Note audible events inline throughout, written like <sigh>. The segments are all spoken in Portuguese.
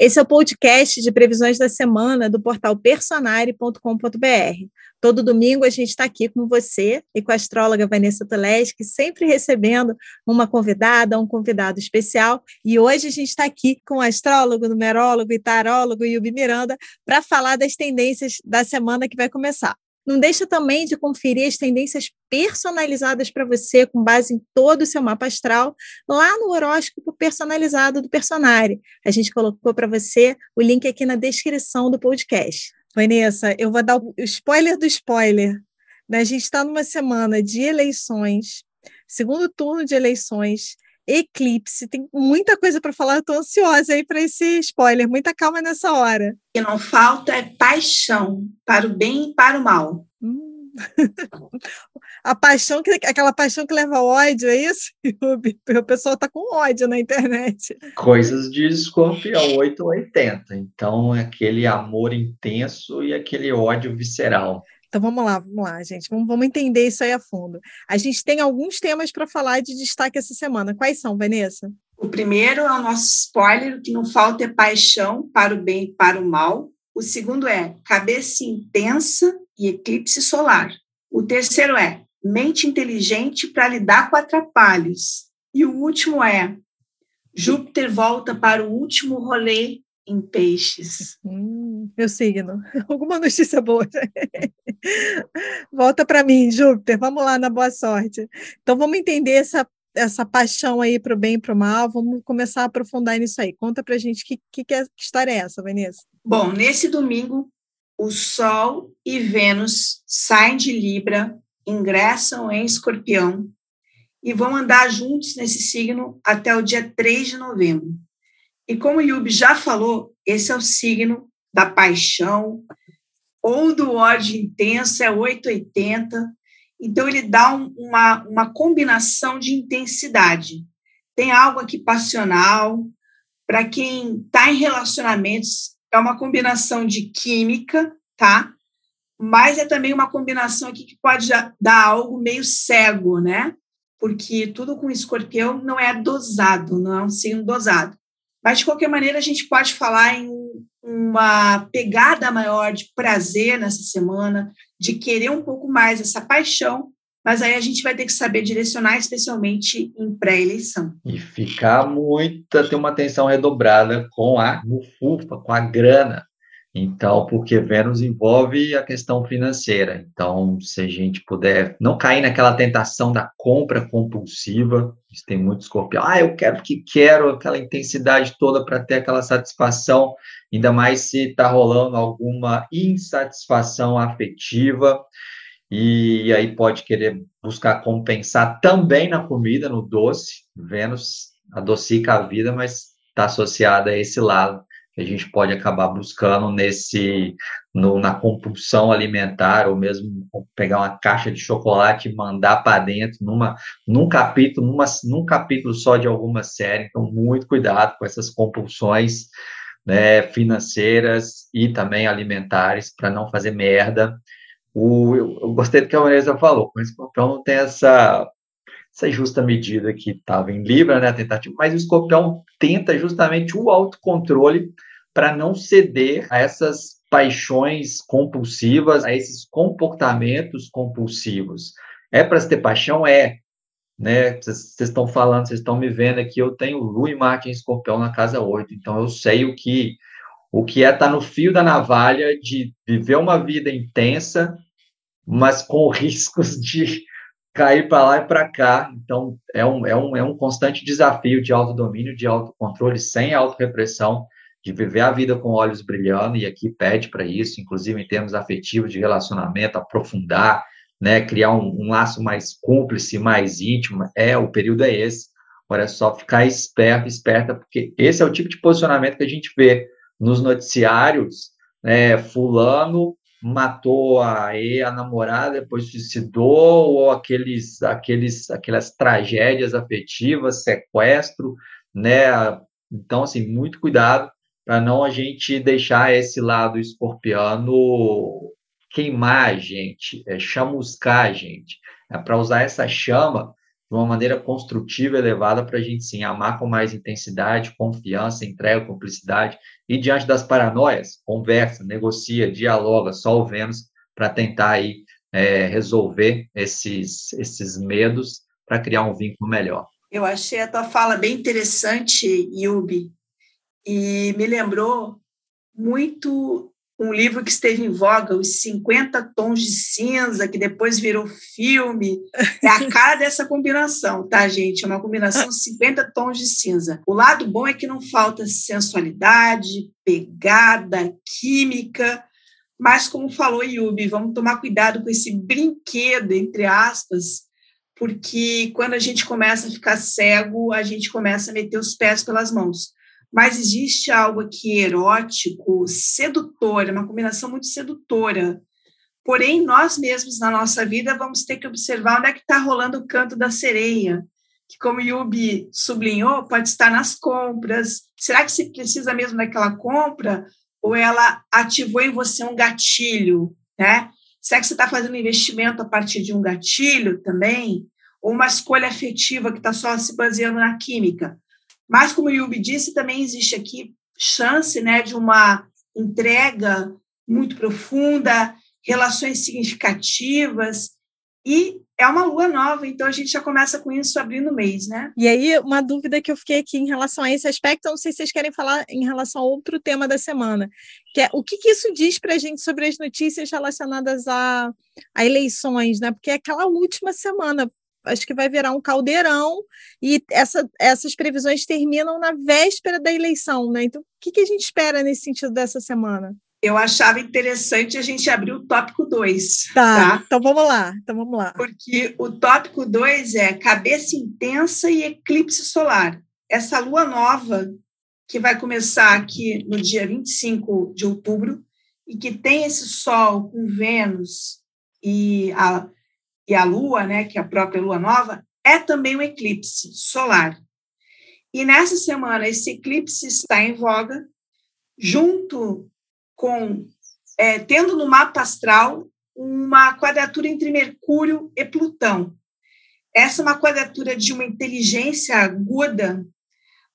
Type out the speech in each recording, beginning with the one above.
Esse é o podcast de previsões da semana do portal personare.com.br. Todo domingo a gente está aqui com você e com a astróloga Vanessa Toleschi, sempre recebendo uma convidada, um convidado especial. E hoje a gente está aqui com o astrólogo, numerólogo e tarólogo Yubi Miranda para falar das tendências da semana que vai começar. Não deixa também de conferir as tendências personalizadas para você, com base em todo o seu mapa astral, lá no horóscopo personalizado do Personare. A gente colocou para você o link aqui na descrição do podcast. Vanessa, eu vou dar o spoiler do spoiler. Né? A gente está numa semana de eleições, segundo turno de eleições, eclipse, tem muita coisa para falar, estou ansiosa aí para esse spoiler, muita calma nessa hora. O que não falta é paixão para o bem e para o mal. Hum. <laughs> A paixão, que, aquela paixão que leva ao ódio, é isso? <laughs> O pessoal está com ódio na internet. Coisas de escorpião 8 ou 80. Então, é aquele amor intenso e aquele ódio visceral. Então vamos lá, vamos lá, gente. Vamos, vamos entender isso aí a fundo. A gente tem alguns temas para falar de destaque essa semana. Quais são, Vanessa? O primeiro é o nosso spoiler, o que não falta é paixão para o bem e para o mal. O segundo é cabeça intensa e eclipse solar. O terceiro é mente inteligente para lidar com atrapalhos. E o último é Júpiter volta para o último rolê em peixes. Hum, meu signo. <laughs> Alguma notícia boa. <laughs> Volta para mim, Júpiter. Vamos lá na boa sorte. Então vamos entender essa, essa paixão aí para o bem e para o mal. Vamos começar a aprofundar nisso aí. Conta para gente que, que, que, história é essa, Vanessa. Bom, nesse domingo, o Sol e Vênus saem de Libra, ingressam em Escorpião e vão andar juntos nesse signo até o dia 3 de novembro. E como o Yubi já falou, esse é o signo da paixão ou do ódio intenso, é 880. Então, ele dá um, uma, uma combinação de intensidade. Tem algo aqui passional. Para quem está em relacionamentos, é uma combinação de química, tá? Mas é também uma combinação aqui que pode dar algo meio cego, né? Porque tudo com escorpião não é dosado, não é um signo dosado. Mas, de qualquer maneira, a gente pode falar em uma pegada maior de prazer nessa semana, de querer um pouco mais essa paixão, mas aí a gente vai ter que saber direcionar, especialmente em pré-eleição. E ficar muita, ter uma atenção redobrada com a mufufa, com a grana, então, porque Vênus envolve a questão financeira. Então, se a gente puder não cair naquela tentação da compra compulsiva, tem muito escorpião. Ah, eu quero que quero aquela intensidade toda para ter aquela satisfação, ainda mais se está rolando alguma insatisfação afetiva. E aí pode querer buscar compensar também na comida, no doce. Vênus adocica a vida, mas está associada a esse lado que a gente pode acabar buscando nesse no, na compulsão alimentar ou mesmo pegar uma caixa de chocolate e mandar para dentro numa num capítulo numa, num capítulo só de alguma série. Então muito cuidado com essas compulsões né, financeiras e também alimentares para não fazer merda. O, eu, eu gostei do que a Vanessa falou o escorpião não tem essa essa justa medida que estava em Libra, né, a tentativa, mas o escorpião tenta justamente o autocontrole para não ceder a essas paixões compulsivas, a esses comportamentos compulsivos. É para se ter paixão? É. Né? Vocês estão falando, vocês estão me vendo aqui, eu tenho Lua e Marte em Escorpião na casa 8, então eu sei o que o que é estar tá no fio da navalha de viver uma vida intensa, mas com <laughs> riscos de cair para lá e para cá. Então, é um, é, um, é um constante desafio de autodomínio, de autocontrole, sem autorrepressão, de viver a vida com olhos brilhando, e aqui pede para isso, inclusive em termos afetivos de relacionamento, aprofundar, né, criar um, um, laço mais cúmplice, mais íntimo, é, o período é esse. Agora é só ficar esperto, esperta, porque esse é o tipo de posicionamento que a gente vê nos noticiários, né, fulano matou a, a namorada, depois suicidou, ou aqueles, aqueles, aquelas tragédias afetivas, sequestro, né, então, assim, muito cuidado para não a gente deixar esse lado escorpiano queimar a gente, é, chamuscar a gente. É para usar essa chama de uma maneira construtiva, elevada, para a gente sim amar com mais intensidade, confiança, entrega, cumplicidade. E diante das paranoias, conversa, negocia, dialoga, só o Vênus para tentar aí é, resolver esses, esses medos para criar um vínculo melhor. Eu achei a tua fala bem interessante, Yubi, e me lembrou muito um livro que esteve em voga, Os 50 Tons de Cinza, que depois virou filme. <laughs> É a cara dessa combinação, tá, gente? É uma combinação <laughs> de 50 tons de cinza. O lado bom é que não falta sensualidade, pegada, química, mas, como falou Yubi, vamos tomar cuidado com esse brinquedo, entre aspas, porque quando a gente começa a ficar cego, a gente começa a meter os pés pelas mãos mas existe algo aqui erótico, sedutor, uma combinação muito sedutora. Porém, nós mesmos na nossa vida vamos ter que observar onde é que está rolando o canto da sereia, que, como Yubi sublinhou, pode estar nas compras. Será que você precisa mesmo daquela compra? Ou ela ativou em você um gatilho, né? Será que você está fazendo investimento a partir de um gatilho também? Ou uma escolha afetiva que está só se baseando na química? Mas, como o Yubi disse, também existe aqui chance né, de uma entrega muito profunda, relações significativas, e é uma lua nova, então a gente já começa com isso abrindo o mês, né? E aí, uma dúvida que eu fiquei aqui em relação a esse aspecto, não sei se vocês querem falar em relação a outro tema da semana, que é o que, que isso diz para a gente sobre as notícias relacionadas a, a eleições, né? Porque é aquela última semana, acho que vai virar um caldeirão e essa, essas previsões terminam na véspera da eleição, né? Então, o que, que a gente espera nesse sentido dessa semana? Eu achava interessante a gente abrir o tópico 2. Tá, tá, então vamos lá, então vamos lá. Porque o tópico 2 é cabeça intensa e eclipse solar. Essa lua nova, que vai começar aqui no dia 25 de outubro, e que tem esse Sol com Vênus e a e a Lua, né, que é a própria Lua nova, é também um eclipse solar. E nessa semana, esse eclipse está em voga, junto com, é, tendo no mapa astral uma quadratura entre Mercúrio e Plutão. Essa é uma quadratura de uma inteligência aguda,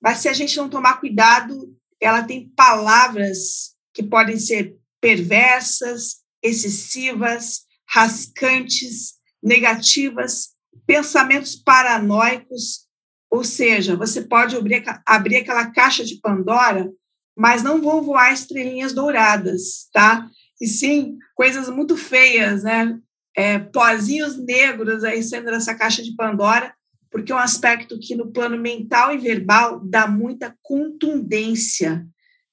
mas se a gente não tomar cuidado, ela tem palavras que podem ser perversas, excessivas, rascantes, negativas, pensamentos paranoicos, ou seja, você pode abrir, abrir aquela caixa de Pandora, mas não vão voar estrelinhas douradas, tá? E sim, coisas muito feias, né? É, pozinhos negros aí sendo dessa caixa de Pandora, porque é um aspecto que no plano mental e verbal dá muita contundência,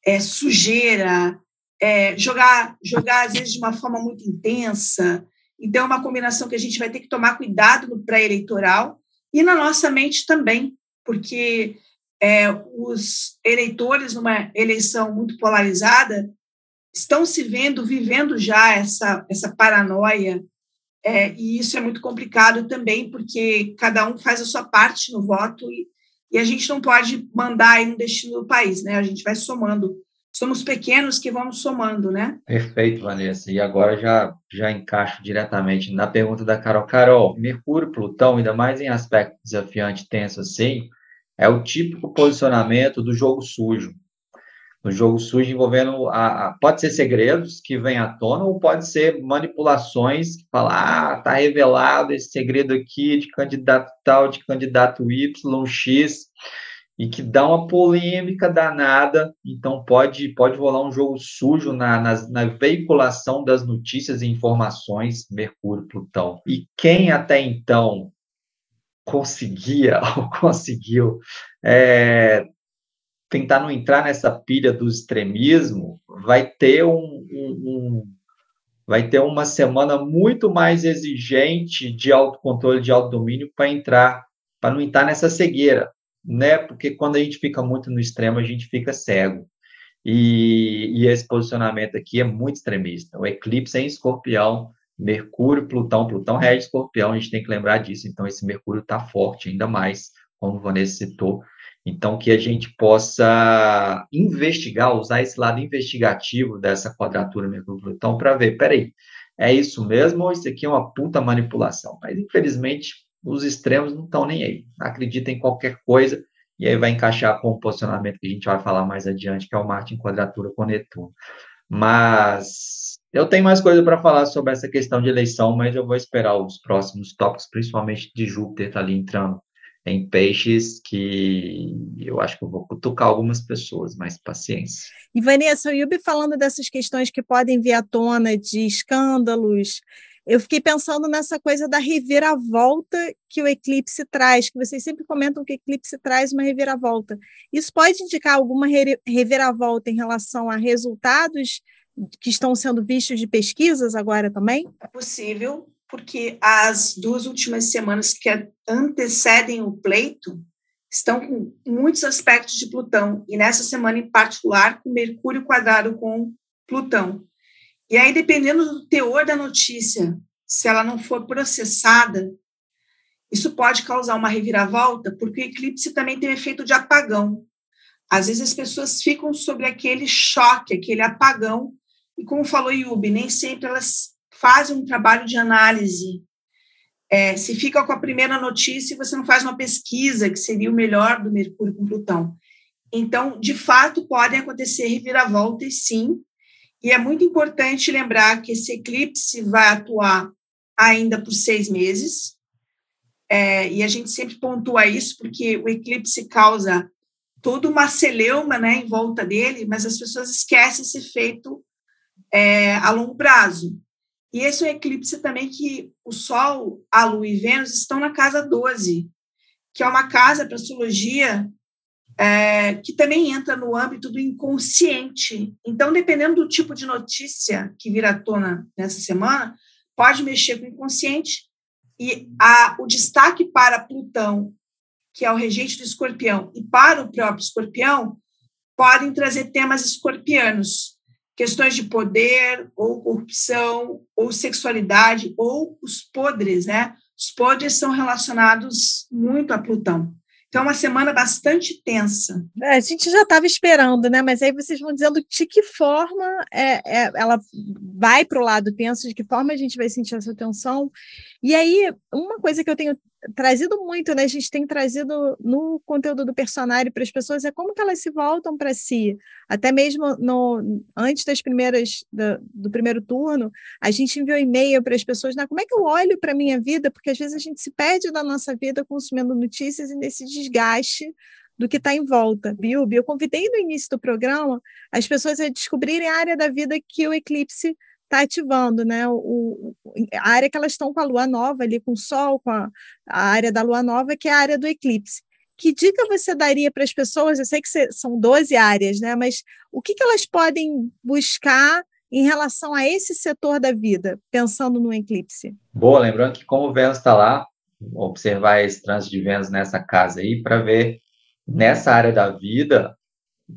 é, sujeira, é, jogar, jogar às vezes de uma forma muito intensa, então, é uma combinação que a gente vai ter que tomar cuidado no pré-eleitoral e na nossa mente também, porque é, os eleitores, numa eleição muito polarizada, estão se vendo, vivendo já essa, essa paranoia, é, e isso é muito complicado também, porque cada um faz a sua parte no voto e, e a gente não pode mandar aí no destino do país, né? A gente vai somando somos pequenos que vamos somando, né? Perfeito, Vanessa. E agora já, já encaixo diretamente na pergunta da Carol. Carol, Mercúrio, Plutão, ainda mais em aspecto desafiante, tenso assim, é o típico posicionamento do jogo sujo. No jogo sujo envolvendo, a, a, pode ser segredos que vêm à tona ou pode ser manipulações que falam, ah, tá revelado esse segredo aqui de candidato tal, de candidato Y, X, e que dá uma polêmica danada, então pode, pode rolar um jogo sujo na, na, na veiculação das notícias e informações Mercúrio, Plutão. E quem até então conseguia <laughs> ou conseguiu é, tentar não entrar nessa pilha do extremismo, vai ter um, um, um vai ter uma semana muito mais exigente de autocontrole, de autodomínio para entrar, para não entrar nessa cegueira, né? Porque quando a gente fica muito no extremo, a gente fica cego. E, e esse posicionamento aqui é muito extremista. O eclipse é em escorpião, Mercúrio, Plutão, Plutão rege escorpião, a gente tem que lembrar disso. Então, esse Mercúrio está forte ainda mais, como Vanessa citou. Então, que a gente possa investigar, usar esse lado investigativo dessa quadratura Mercúrio-Plutão para ver, peraí, é isso mesmo ou isso aqui é uma puta manipulação? Mas, infelizmente, os extremos não estão nem aí. Acredita em qualquer coisa e aí vai encaixar com o posicionamento que a gente vai falar mais adiante, que é o Marte em quadratura com Netuno. Mas eu tenho mais coisa para falar sobre essa questão de eleição, mas eu vou esperar os próximos tópicos, principalmente de Júpiter tá ali entrando em peixes, que eu acho que eu vou cutucar algumas pessoas, mas paciência. E Vanessa, o Yubi falando dessas questões que podem vir à tona de escândalos, eu fiquei pensando nessa coisa da reviravolta que o eclipse traz, que vocês sempre comentam que o eclipse traz uma reviravolta. Isso pode indicar alguma reviravolta em relação a resultados que estão sendo vistos de pesquisas agora também? É possível, porque as duas últimas semanas que antecedem o pleito estão com muitos aspectos de Plutão, e nessa semana em particular, com Mercúrio quadrado com Plutão. E aí, dependendo do teor da notícia, se ela não for processada, isso pode causar uma reviravolta, porque o eclipse também tem o efeito de apagão. Às vezes as pessoas ficam sobre aquele choque, aquele apagão, e como falou Yubi, nem sempre elas fazem um trabalho de análise. É, se fica com a primeira notícia e você não faz uma pesquisa, que seria o melhor do Mercúrio com Plutão. Então, de fato, podem acontecer reviravoltas, sim, e é muito importante lembrar que esse eclipse vai atuar ainda por seis meses, é, e a gente sempre pontua isso porque o eclipse causa toda uma celeuma né, em volta dele, mas as pessoas esquecem esse efeito é, a longo prazo. E esse é um eclipse também que o Sol, a Lua e Vênus estão na casa 12, que é uma casa para astrologia é, que também entra no âmbito do inconsciente. Então, dependendo do tipo de notícia que vir à tona nessa semana, pode mexer com o inconsciente. E a, o destaque para Plutão, que é o regente do escorpião, e para o próprio escorpião, podem trazer temas escorpianos, questões de poder, ou corrupção, ou sexualidade, ou os podres, né? Os podres são relacionados muito a Plutão. Então, é uma semana bastante tensa. É, a gente já estava esperando, né? Mas aí vocês vão dizendo de que forma é, é, ela vai para o lado tenso, de que forma a gente vai sentir essa tensão. E aí, uma coisa que eu tenho trazido muito, né? A gente tem trazido no conteúdo do personagem para as pessoas é como que elas se voltam para si. Até mesmo no antes das primeiras do, do primeiro turno, a gente enviou e-mail para as pessoas, né? Como é que eu olho para a minha vida? Porque às vezes a gente se perde da nossa vida consumindo notícias e nesse desgaste do que está em volta. Bilby, eu convidei no início do programa as pessoas a descobrirem a área da vida que o eclipse está ativando, né? O, a área que elas estão com a lua nova ali, com o sol, com a, a área da lua nova, que é a área do eclipse. Que dica você daria para as pessoas? Eu sei que são 12 áreas, né? Mas o que, que elas podem buscar em relação a esse setor da vida, pensando no eclipse? Boa, lembrando que como o Vênus está lá, observar esse trânsito de Vênus nessa casa aí para ver nessa área da vida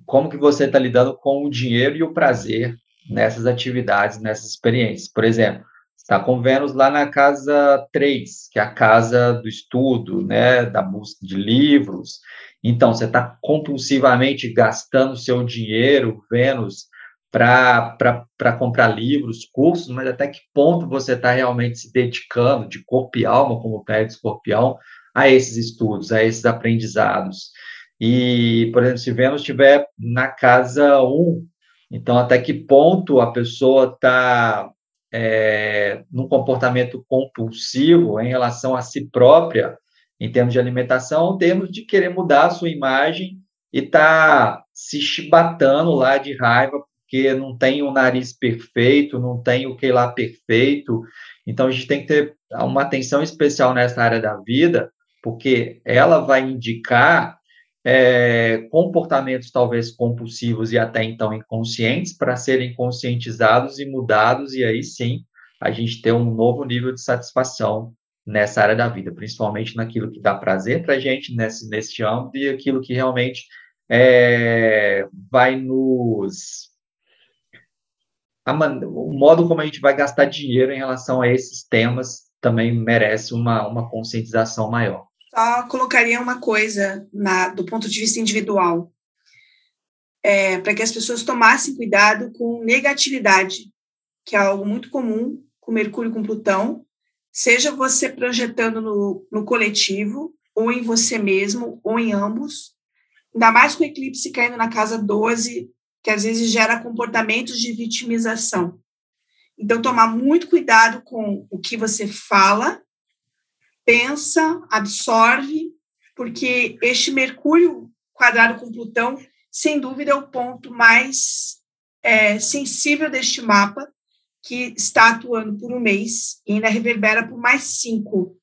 como que você está lidando com o dinheiro e o prazer nessas atividades, nessas experiências. Por exemplo, está com Vênus lá na casa 3, que é a casa do estudo, né, da busca de livros. Então, você está compulsivamente gastando seu dinheiro, Vênus, para comprar livros, cursos, mas até que ponto você está realmente se dedicando de corpo e alma, como o pé de escorpião, a esses estudos, a esses aprendizados. E, por exemplo, se Vênus estiver na casa 1, então, até que ponto a pessoa está é, num comportamento compulsivo em relação a si própria, em termos de alimentação, em termos de querer mudar a sua imagem e tá se chibatando lá de raiva porque não tem o nariz perfeito, não tem o que lá perfeito. Então, a gente tem que ter uma atenção especial nessa área da vida, porque ela vai indicar é, comportamentos talvez compulsivos e até então inconscientes para serem conscientizados e mudados, e aí sim a gente ter um novo nível de satisfação nessa área da vida, principalmente naquilo que dá prazer para a gente nesse, nesse âmbito e aquilo que realmente é, vai nos. Man, o modo como a gente vai gastar dinheiro em relação a esses temas também merece uma, uma conscientização maior só colocaria uma coisa na, do ponto de vista individual, é, para que as pessoas tomassem cuidado com negatividade, que é algo muito comum com Mercúrio com Plutão, seja você projetando no, no coletivo, ou em você mesmo, ou em ambos, ainda mais com o eclipse caindo na casa 12, que às vezes gera comportamentos de vitimização. Então, tomar muito cuidado com o que você fala, pensa, absorve, porque este Mercúrio quadrado com Plutão, sem dúvida, é o ponto mais é, sensível deste mapa, que está atuando por um mês e ainda reverbera por mais cinco.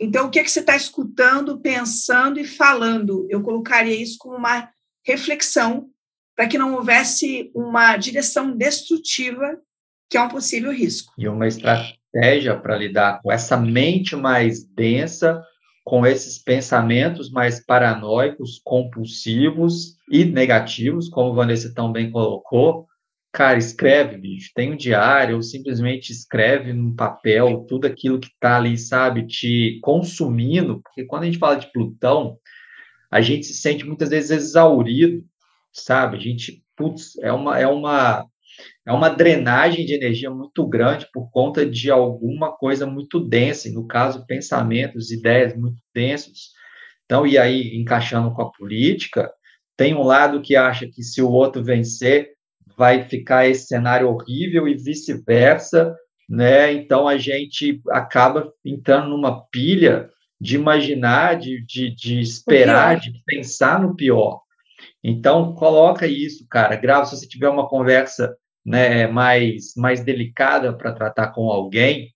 Então, o que, é que você está escutando, pensando e falando? Eu colocaria isso como uma reflexão para que não houvesse uma direção destrutiva, que é um possível risco. E uma estratégia para lidar com essa mente mais densa, com esses pensamentos mais paranoicos, compulsivos e negativos, como Vanessa tão bem colocou, Cara, escreve, bicho. Tem um diário, ou simplesmente escreve no papel tudo aquilo que está ali, sabe, te consumindo. Porque quando a gente fala de Plutão, a gente se sente muitas vezes exaurido, sabe? A gente, putz, é uma, é uma, é uma drenagem de energia muito grande por conta de alguma coisa muito densa, no caso, pensamentos, ideias muito densos. Então, e aí, encaixando com a política, tem um lado que acha que se o outro vencer, vai ficar esse cenário horrível e vice-versa, né? Então a gente acaba entrando numa pilha de imaginar, de, de, de esperar, de pensar no pior. Então coloca isso, cara. Grava se você tiver uma conversa né, mais, mais delicada para tratar com alguém,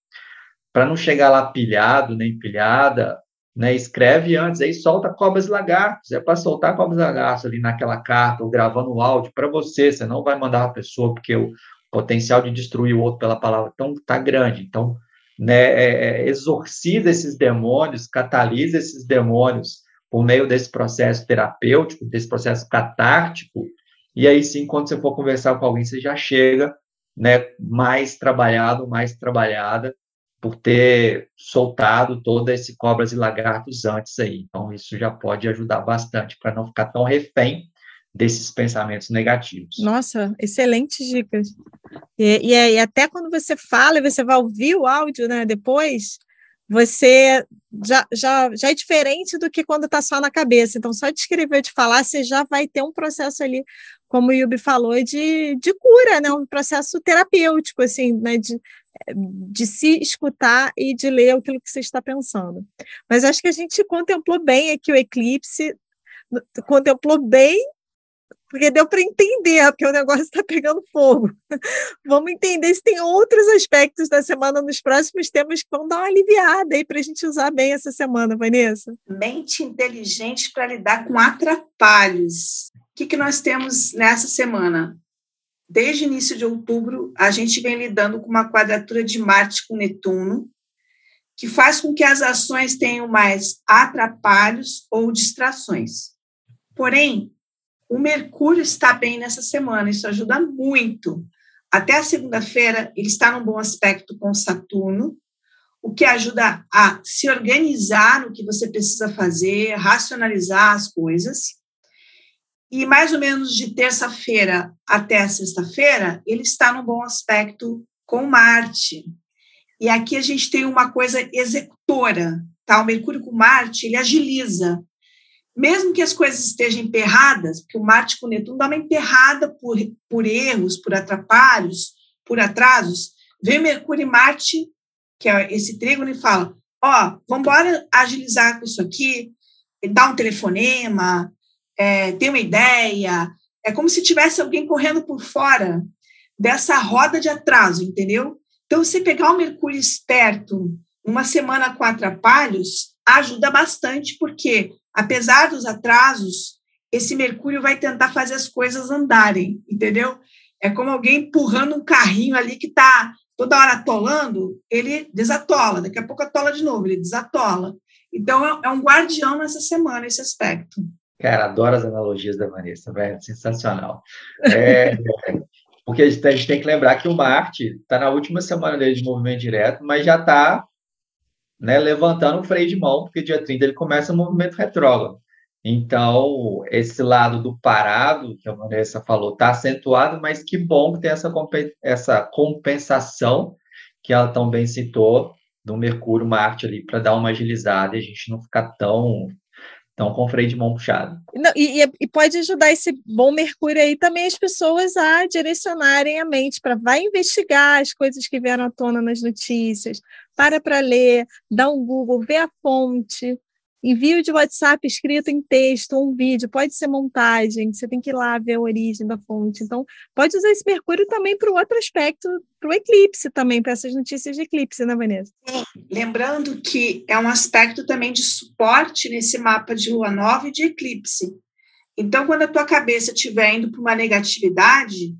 para não chegar lá pilhado nem pilhada, né, escreve antes, aí solta cobras e lagartos. É para soltar cobras e lagartos ali naquela carta, ou gravando o áudio para você. Você não vai mandar a pessoa, porque o potencial de destruir o outro pela palavra tão tá grande. Então, né, é, é, exorciza esses demônios, catalisa esses demônios por meio desse processo terapêutico, desse processo catártico. E aí sim, quando você for conversar com alguém, você já chega né, mais trabalhado, mais trabalhada, por ter soltado todo esse cobras e lagartos antes aí. Então, isso já pode ajudar bastante para não ficar tão refém desses pensamentos negativos. Nossa, excelentes dicas. E, e, e, até quando você fala e você vai ouvir o áudio né, depois, você já, já, já é diferente do que quando está só na cabeça. Então, só de escrever, de falar, você já vai ter um processo ali, como o Yubi falou, de, de cura, né? um processo terapêutico, assim, né? de, de se escutar e de ler aquilo que você está pensando. Mas acho que a gente contemplou bem aqui o eclipse, contemplou bem, porque deu para entender, porque o negócio está pegando fogo. <laughs> Vamos entender se tem outros aspectos da semana nos próximos temas que vão dar uma aliviada aí para a gente usar bem essa semana, Vanessa. Mente inteligente para lidar com atrapalhos. O que, que nós temos nessa semana? desde início de outubro, a gente vem lidando com uma quadratura de Marte com Netuno, que faz com que as ações tenham mais atrapalhos ou distrações. Porém, o Mercúrio está bem nessa semana, isso ajuda muito. Até a segunda-feira, ele está num bom aspecto com Saturno, o que ajuda a se organizar no que você precisa fazer, racionalizar as coisas. E mais ou menos de terça-feira até sexta-feira, ele está num bom aspecto com Marte. E aqui a gente tem uma coisa executora, tá? O Mercúrio com Marte, ele agiliza. Mesmo que as coisas estejam emperradas, porque o Marte com Netuno dá uma emperrada por, por erros, por atrapalhos, por atrasos, vem Mercúrio e Marte, que é esse trígono, e fala: Ó, oh, vamos embora agilizar com isso aqui, dar um telefonema, é, ter uma ideia. É como se tivesse alguém correndo por fora dessa roda de atraso, entendeu? Então, você pegar o Mercúrio esperto uma semana com atrapalhos ajuda bastante, porque, apesar dos atrasos, esse Mercúrio vai tentar fazer as coisas andarem, entendeu? É como alguém empurrando um carrinho ali que está toda hora atolando, ele desatola, daqui a pouco atola de novo, ele desatola. Então, é, é um guardião nessa semana, esse aspecto. Cara, adoro as analogias da Vanessa, velho, sensacional. É, <laughs> porque a gente, a gente, tem que lembrar que o Marte está na última semana dele de movimento direto, mas já está né, levantando o freio de mão, porque dia 30 ele começa o movimento retrógrado. Então, esse lado do parado, que a Vanessa falou, está acentuado, mas que bom que tem essa, essa compensação, que ela também citou, do Mercúrio Marte ali para dar uma agilizada e a gente não ficar tão tão com freio de mão puxado. Não, e, e, pode ajudar esse bom Mercúrio aí também as pessoas a direcionarem a mente para vai investigar as coisas que vieram à tona nas notícias, para para ler, dá um Google, vê a fonte, Envio de WhatsApp escrito em texto, um vídeo, pode ser montagem, você tem que ir lá ver a origem da fonte. Então, pode usar esse Mercúrio também para o outro aspecto, para o eclipse também, para essas notícias de eclipse, né, Vanessa? Sim, lembrando que é um aspecto também de suporte nesse mapa de lua nova e de eclipse. Então, quando a tua cabeça estiver indo para uma negatividade,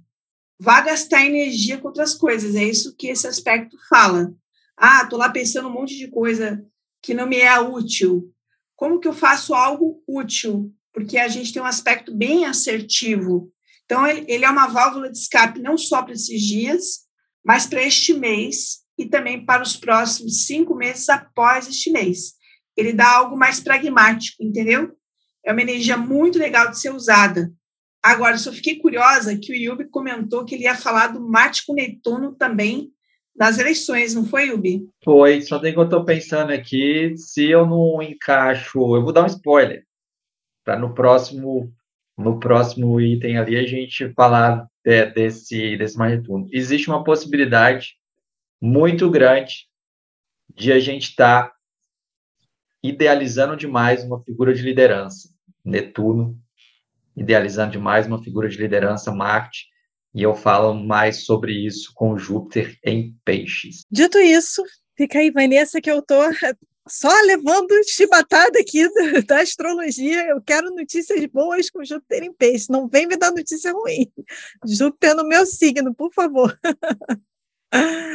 vá gastar energia com outras coisas. É isso que esse aspecto fala. Ah, estou lá pensando um monte de coisa que não me é útil como que eu faço algo útil? Porque a gente tem um aspecto bem assertivo. Então, ele é uma válvula de escape não só para esses dias, mas para este mês e também para os próximos cinco meses após este mês. Ele dá algo mais pragmático, entendeu? É uma energia muito legal de ser usada. Agora, só fiquei curiosa que o Yubi comentou que ele ia falar do Marte com Netuno também nas eleições, não foi, Ubi? Foi, só tem que eu estou pensando aqui, se eu não encaixo, eu vou dar um spoiler, para no próximo no próximo item ali a gente falar de, desse desse magnitudo. Existe uma possibilidade muito grande de a gente estar tá idealizando demais uma figura de liderança, Netuno, idealizando demais uma figura de liderança, Marte, e eu falo mais sobre isso com Júpiter em peixes. Dito isso, fica aí, Vanessa, que eu tô só levando chibatada aqui da, da, astrologia. Eu quero notícias boas com Júpiter em peixe. Não vem me dar notícia ruim. Júpiter no meu signo, por favor.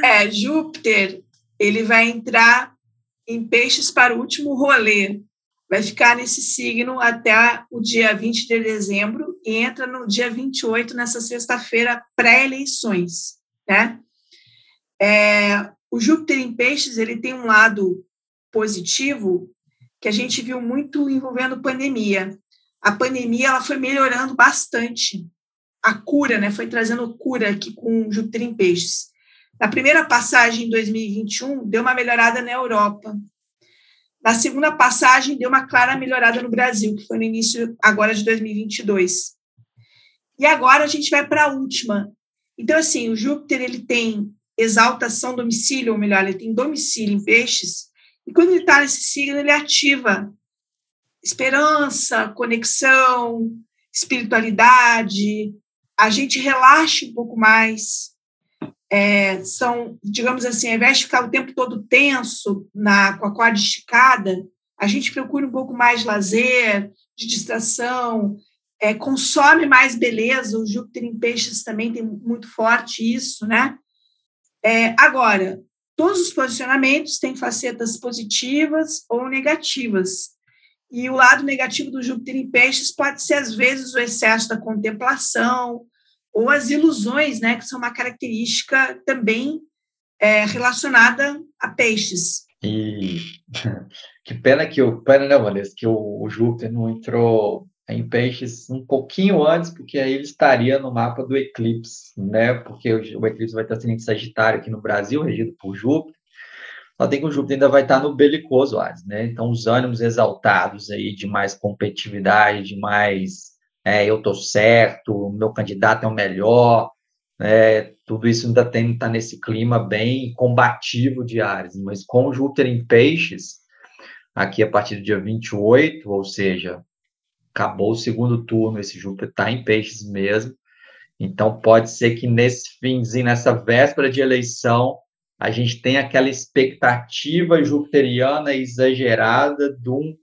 É, Júpiter, ele vai entrar em peixes para o último rolê vai ficar nesse signo até o dia 20 de dezembro e entra no dia 28, nessa sexta-feira, pré-eleições, né? É, o Júpiter em Peixes, ele tem um lado positivo que a gente viu muito envolvendo pandemia. A pandemia, ela foi melhorando bastante. A cura, né? Foi trazendo cura aqui com Júpiter em Peixes. Na primeira passagem em 2021, deu uma melhorada na Europa. Na segunda passagem, deu uma clara melhorada no Brasil, que foi no início agora de 2022. E agora a gente vai para a última. Então, assim, o Júpiter ele tem exaltação domicílio, ou melhor, ele tem domicílio em peixes, e quando ele está nesse signo, ele ativa esperança, conexão, espiritualidade, a gente relaxa um pouco mais, é, são, digamos assim, ao invés de ficar o tempo todo tenso, na, com a corda esticada, a gente procura um pouco mais lazer, de distração, é, consome mais beleza. O Júpiter em Peixes também tem muito forte isso, né? É, agora, todos os posicionamentos têm facetas positivas ou negativas. E o lado negativo do Júpiter em Peixes pode ser, às vezes, o excesso da contemplação, ou as ilusões, né, que são uma característica também é, relacionada a peixes. E <laughs> que pena que o pena não, Vanessa, que o, o Júpiter não entrou em peixes um pouquinho antes, porque aí ele estaria no mapa do eclipse, né? Porque o, o eclipse vai estar sendo em Sagitário aqui no Brasil, regido por Júpiter. Só tem que o Júpiter ainda vai estar no belicoso, né? Então os ânimos exaltados aí de mais competitividade, de mais é, eu estou certo, meu candidato é o melhor, né, tudo isso ainda tem está nesse clima bem combativo de Ares, mas com Júpiter em peixes, aqui a partir do dia 28, ou seja, acabou o segundo turno, esse Júpiter está em peixes mesmo, então pode ser que nesse finzinho, nessa véspera de eleição, a gente tenha aquela expectativa jupiteriana exagerada de um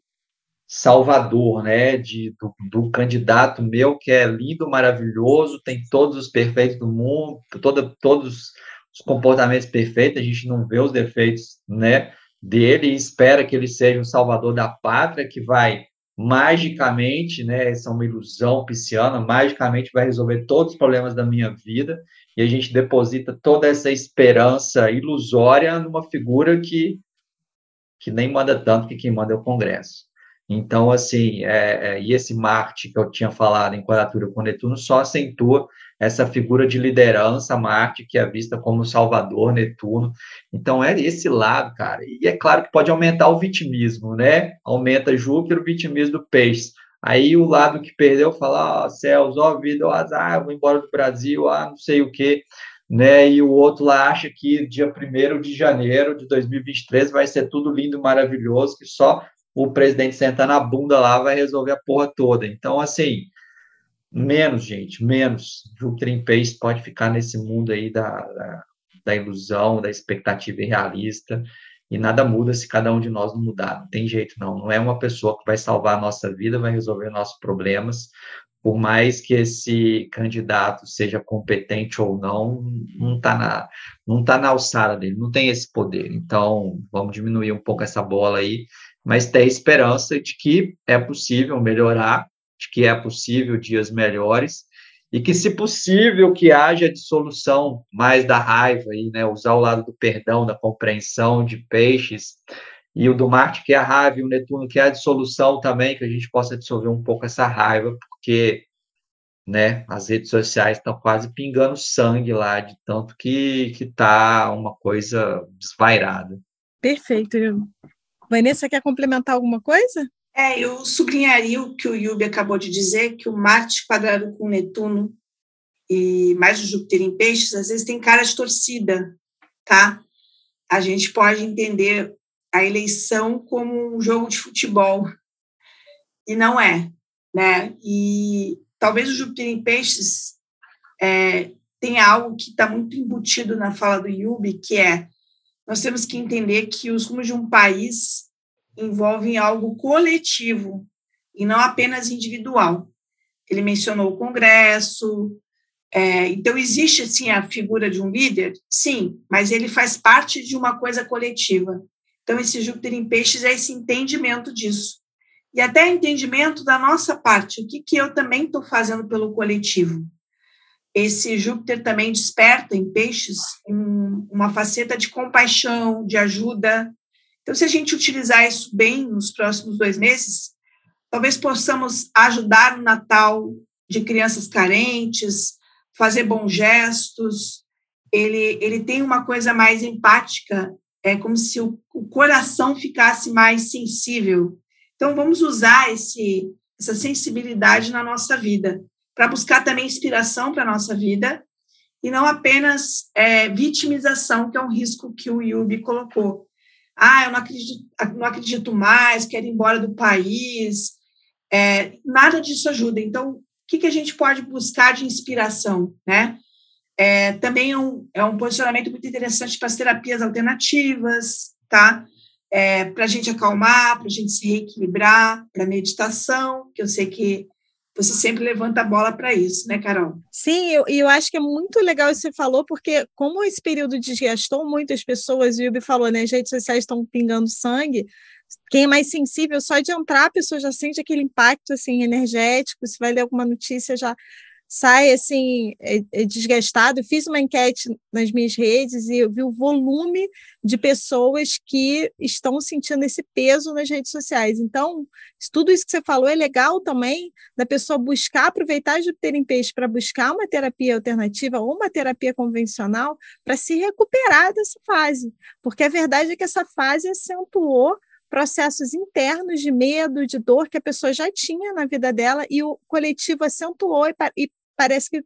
salvador, né, de, do, do, candidato meu que é lindo, maravilhoso, tem todos os perfeitos do mundo, toda, todos os comportamentos perfeitos, a gente não vê os defeitos, né, dele e espera que ele seja o salvador da pátria, que vai magicamente, né, essa é uma ilusão pisciana, magicamente vai resolver todos os problemas da minha vida, e a gente deposita toda essa esperança ilusória numa figura que, que nem manda tanto, que quem manda é o Congresso. Então, assim, é, é, e esse Marte que eu tinha falado em quadratura com Netuno só acentua essa figura de liderança, Marte, que é vista como Salvador, Netuno. Então, é esse lado, cara. E é claro que pode aumentar o vitimismo, né? Aumenta Júpiter, o vitimismo do peixe. Aí o lado que perdeu fala, ah, céus, ó vida, ó azar, vou embora do Brasil, ah, não sei o quê, né? E o outro lá acha que dia 1 de janeiro de 2023 vai ser tudo lindo, maravilhoso, que só o presidente sentar na bunda lá vai resolver a porra toda. Então, assim, Menos, gente, menos. Júpiter em pode ficar nesse mundo aí da, da, da, ilusão, da expectativa irrealista, e nada muda se cada um de nós não mudar. Não tem jeito, não. Não é uma pessoa que vai salvar a nossa vida, vai resolver nossos problemas. Por mais que esse candidato seja competente ou não, não está na, não tá na alçada dele, não tem esse poder. Então, vamos diminuir um pouco essa bola aí, mas ter esperança de que é possível melhorar de que é possível dias melhores e que, se possível, que haja dissolução mais da raiva, aí, né? usar o lado do perdão, da compreensão de peixes, e o do Marte, que é a raiva, e o Netuno, que é a dissolução também, que a gente possa dissolver um pouco essa raiva, porque né, as redes sociais estão quase pingando sangue lá, de tanto que está uma coisa desvairada. Perfeito. Vanessa, quer complementar alguma coisa? É, eu sublinharia o que o Yubi acabou de dizer, que o Marte quadrado com Netuno e mais o Júpiter em peixes, às vezes tem cara de torcida, tá? A gente pode entender a eleição como um jogo de futebol, e não é, né? E talvez o Júpiter em peixes é, tenha algo que está muito embutido na fala do Yubi, que é nós temos que entender que os rumos de um país envolvem algo coletivo e não apenas individual. Ele mencionou o Congresso. É, então, existe, sim, a figura de um líder? Sim, mas ele faz parte de uma coisa coletiva. Então, esse Júpiter em Peixes é esse entendimento disso. E até entendimento da nossa parte, o que, que eu também estou fazendo pelo coletivo. Esse Júpiter também desperta em Peixes um, uma faceta de compaixão, de ajuda, então, se a gente utilizar isso bem nos próximos dois meses, talvez possamos ajudar no Natal de crianças carentes, fazer bons gestos. Ele, ele tem uma coisa mais empática, é como se o, o coração ficasse mais sensível. Então, vamos usar esse, essa sensibilidade na nossa vida, para buscar também inspiração para a nossa vida, e não apenas é, vitimização, que é um risco que o Yubi colocou ah, eu não acredito, não acredito mais, quero ir embora do país. É, nada disso ajuda. Então, o que, que a gente pode buscar de inspiração, né? É, também é um, é um posicionamento muito interessante para as terapias alternativas, tá? É, para a gente acalmar, para a gente se reequilibrar, para meditação, que eu sei que você sempre levanta a bola para isso, né, Carol? Sim, e eu, eu, acho que é muito legal isso que você falou, porque como esse período desgastou muitas pessoas, o Yubi falou, né, as redes sociais estão pingando sangue, quem é mais sensível, só de entrar, a pessoa já sente aquele impacto, assim, energético, se vai ler alguma notícia, já sai assim é, é desgastado. fiz uma enquete nas minhas redes e eu vi o volume de pessoas que estão sentindo esse peso nas redes sociais. Então, tudo isso que você falou é legal também da pessoa buscar aproveitar de ter em peixe para buscar uma terapia alternativa ou uma terapia convencional para se recuperar dessa fase, porque a verdade é que essa fase acentuou processos internos de medo, de dor que a pessoa já tinha na vida dela e o coletivo acentuou e parece que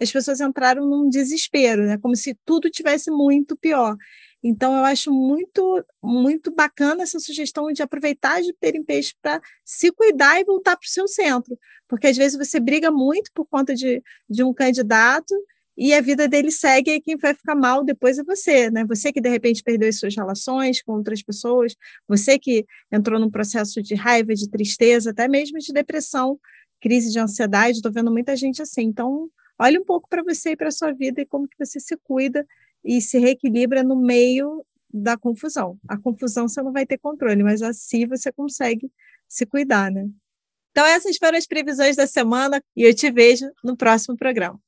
as pessoas entraram num desespero, né? Como se tudo tivesse muito pior. Então, eu acho muito, muito bacana essa sugestão de aproveitar de ter em peixe para se cuidar e voltar para o seu centro. Porque às vezes você briga muito por conta de, de um candidato e a vida dele segue e quem vai ficar mal depois é você, né? Você que de repente perdeu as suas relações com outras pessoas, você que entrou num processo de raiva, de tristeza, até mesmo de depressão, crise de ansiedade, estou vendo muita gente assim. Então, olhe um pouco para você e para sua vida e como que você se cuida e se reequilibra no meio da confusão. A confusão você não vai ter controle, mas assim você consegue se cuidar, né? Então, essas foram as previsões da semana e eu te vejo no próximo programa.